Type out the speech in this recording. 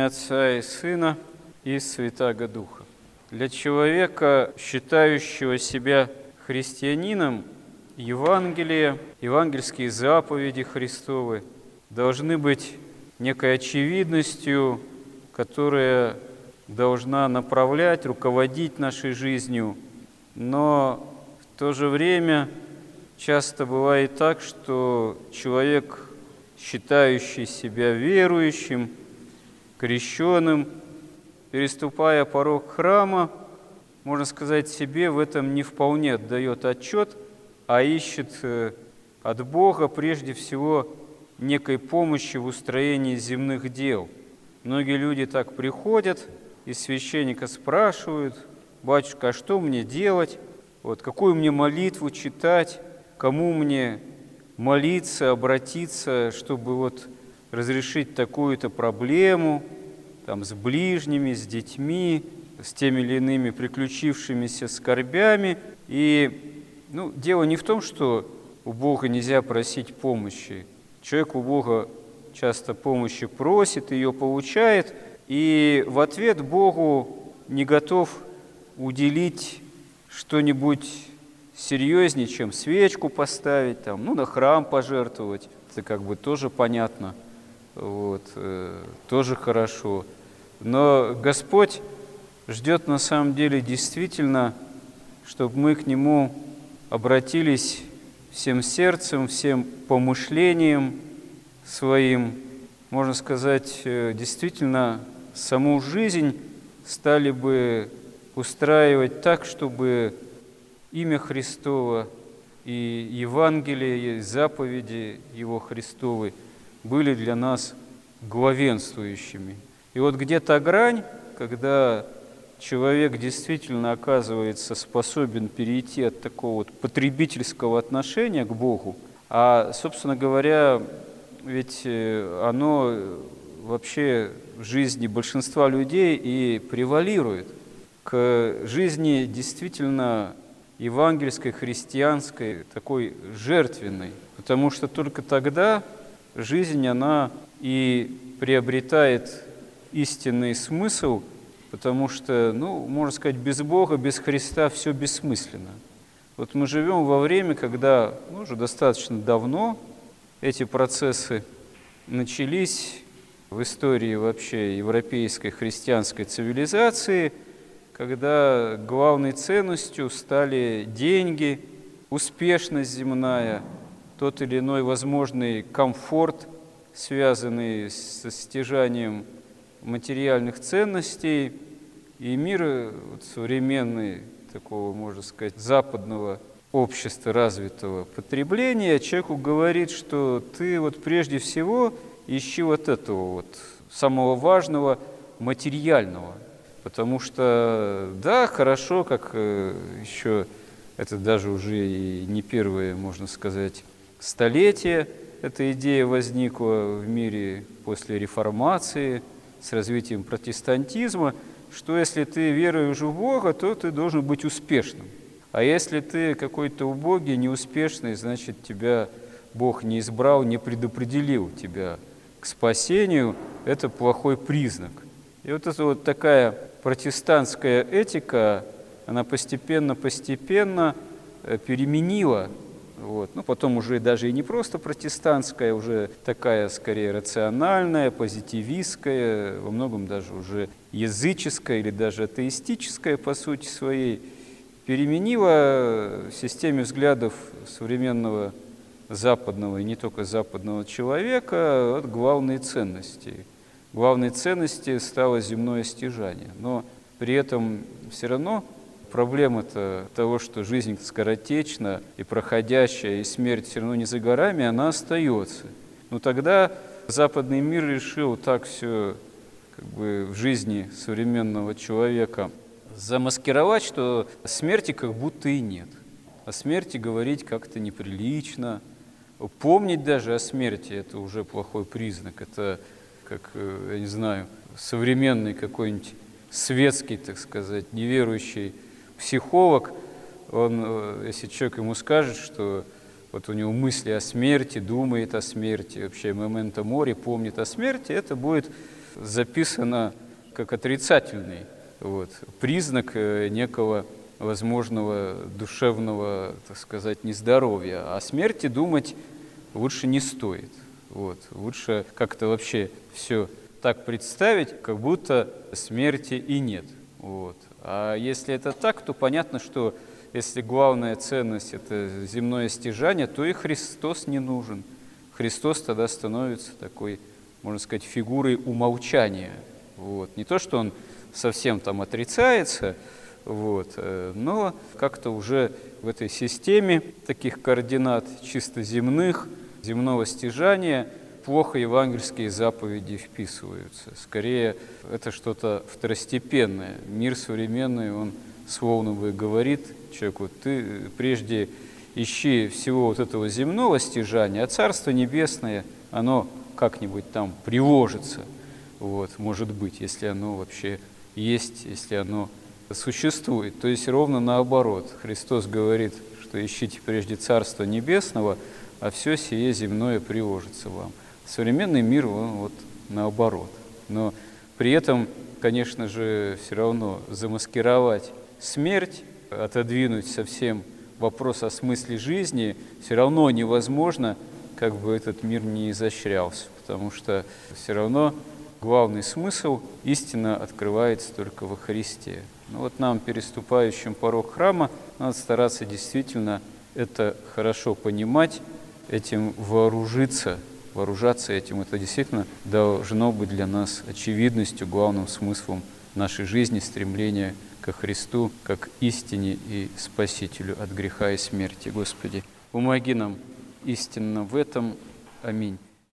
имя Отца и Сына и Святаго Духа. Для человека, считающего себя христианином, Евангелие, евангельские заповеди Христовы должны быть некой очевидностью, которая должна направлять, руководить нашей жизнью, но в то же время часто бывает так, что человек, считающий себя верующим, крещенным, переступая порог храма, можно сказать, себе в этом не вполне отдает отчет, а ищет э, от Бога прежде всего некой помощи в устроении земных дел. Многие люди так приходят, и священника спрашивают, «Батюшка, а что мне делать? Вот, какую мне молитву читать? Кому мне молиться, обратиться, чтобы вот разрешить такую-то проблему там, с ближними, с детьми, с теми или иными приключившимися скорбями. И ну, дело не в том, что у Бога нельзя просить помощи. Человек у Бога часто помощи просит, ее получает, и в ответ Богу не готов уделить что-нибудь серьезнее, чем свечку поставить, там, ну, на храм пожертвовать. Это как бы тоже понятно, вот, э, тоже хорошо. Но Господь ждет на самом деле действительно, чтобы мы к Нему обратились всем сердцем, всем помышлением своим, можно сказать, э, действительно саму жизнь стали бы устраивать так, чтобы имя Христово и Евангелие, и заповеди Его Христовы были для нас главенствующими. И вот где-то грань, когда человек действительно оказывается способен перейти от такого вот потребительского отношения к Богу, а, собственно говоря, ведь э, оно вообще в жизни большинства людей и превалирует. К жизни действительно евангельской, христианской, такой жертвенной, потому что только тогда жизнь, она и приобретает истинный смысл, потому что, ну, можно сказать, без Бога, без Христа все бессмысленно. Вот мы живем во время, когда ну, уже достаточно давно эти процессы начались в истории вообще европейской христианской цивилизации, когда главной ценностью стали деньги, успешность земная, тот или иной возможный комфорт, связанный с стяжанием материальных ценностей, и мир вот, современный, такого, можно сказать, западного общества развитого потребления, человеку говорит, что ты вот прежде всего ищи вот этого вот самого важного материального. Потому что, да, хорошо, как э, еще, это даже уже и не первое, можно сказать, столетие, эта идея возникла в мире после реформации, с развитием протестантизма, что если ты веруешь в Бога, то ты должен быть успешным. А если ты какой-то убогий, неуспешный, значит, тебя Бог не избрал, не предопределил тебя к спасению, это плохой признак. И вот эта вот такая протестантская этика, она постепенно-постепенно э, переменила вот. Ну, потом уже даже и не просто протестантская, уже такая скорее рациональная, позитивистская, во многом даже уже языческая или даже атеистическая по сути своей, переменила в системе взглядов современного западного и не только западного человека вот, главные ценности. Главной ценностью стало земное стяжание. Но при этом все равно проблема-то того, что жизнь скоротечна и проходящая, и смерть все равно не за горами, она остается. Но тогда западный мир решил так все как бы в жизни современного человека замаскировать, что смерти как будто и нет. О смерти говорить как-то неприлично. Помнить даже о смерти – это уже плохой признак. Это, как, э, я не знаю, современный какой-нибудь светский, так сказать, неверующий психолог, он, э, если человек ему скажет, что вот у него мысли о смерти, думает о смерти, вообще момента море, помнит о смерти, это будет записано как отрицательный вот, признак э, некого возможного душевного, так сказать, нездоровья. О смерти думать лучше не стоит. Вот. Лучше как-то вообще все так представить, как будто смерти и нет. Вот. А если это так, то понятно, что если главная ценность – это земное стяжание, то и Христос не нужен. Христос тогда становится такой, можно сказать, фигурой умолчания. Вот. Не то, что он совсем там отрицается, вот, э, но как-то уже в этой системе таких координат чисто земных, земного стяжания – плохо евангельские заповеди вписываются. Скорее, это что-то второстепенное. Мир современный, он словно бы говорит человеку, ты прежде ищи всего вот этого земного стяжания, а Царство Небесное, оно как-нибудь там приложится, вот, может быть, если оно вообще есть, если оно существует. То есть ровно наоборот. Христос говорит, что ищите прежде Царство Небесного, а все сие земное приложится вам. Современный мир, он вот наоборот. Но при этом, конечно же, все равно замаскировать смерть, отодвинуть совсем вопрос о смысле жизни, все равно невозможно, как бы этот мир не изощрялся, потому что все равно главный смысл истина открывается только во Христе. Ну вот нам, переступающим порог храма, надо стараться действительно это хорошо понимать, этим вооружиться – вооружаться этим. Это действительно должно быть для нас очевидностью, главным смыслом нашей жизни, стремления ко Христу, как истине и Спасителю от греха и смерти. Господи, помоги нам истинно в этом. Аминь.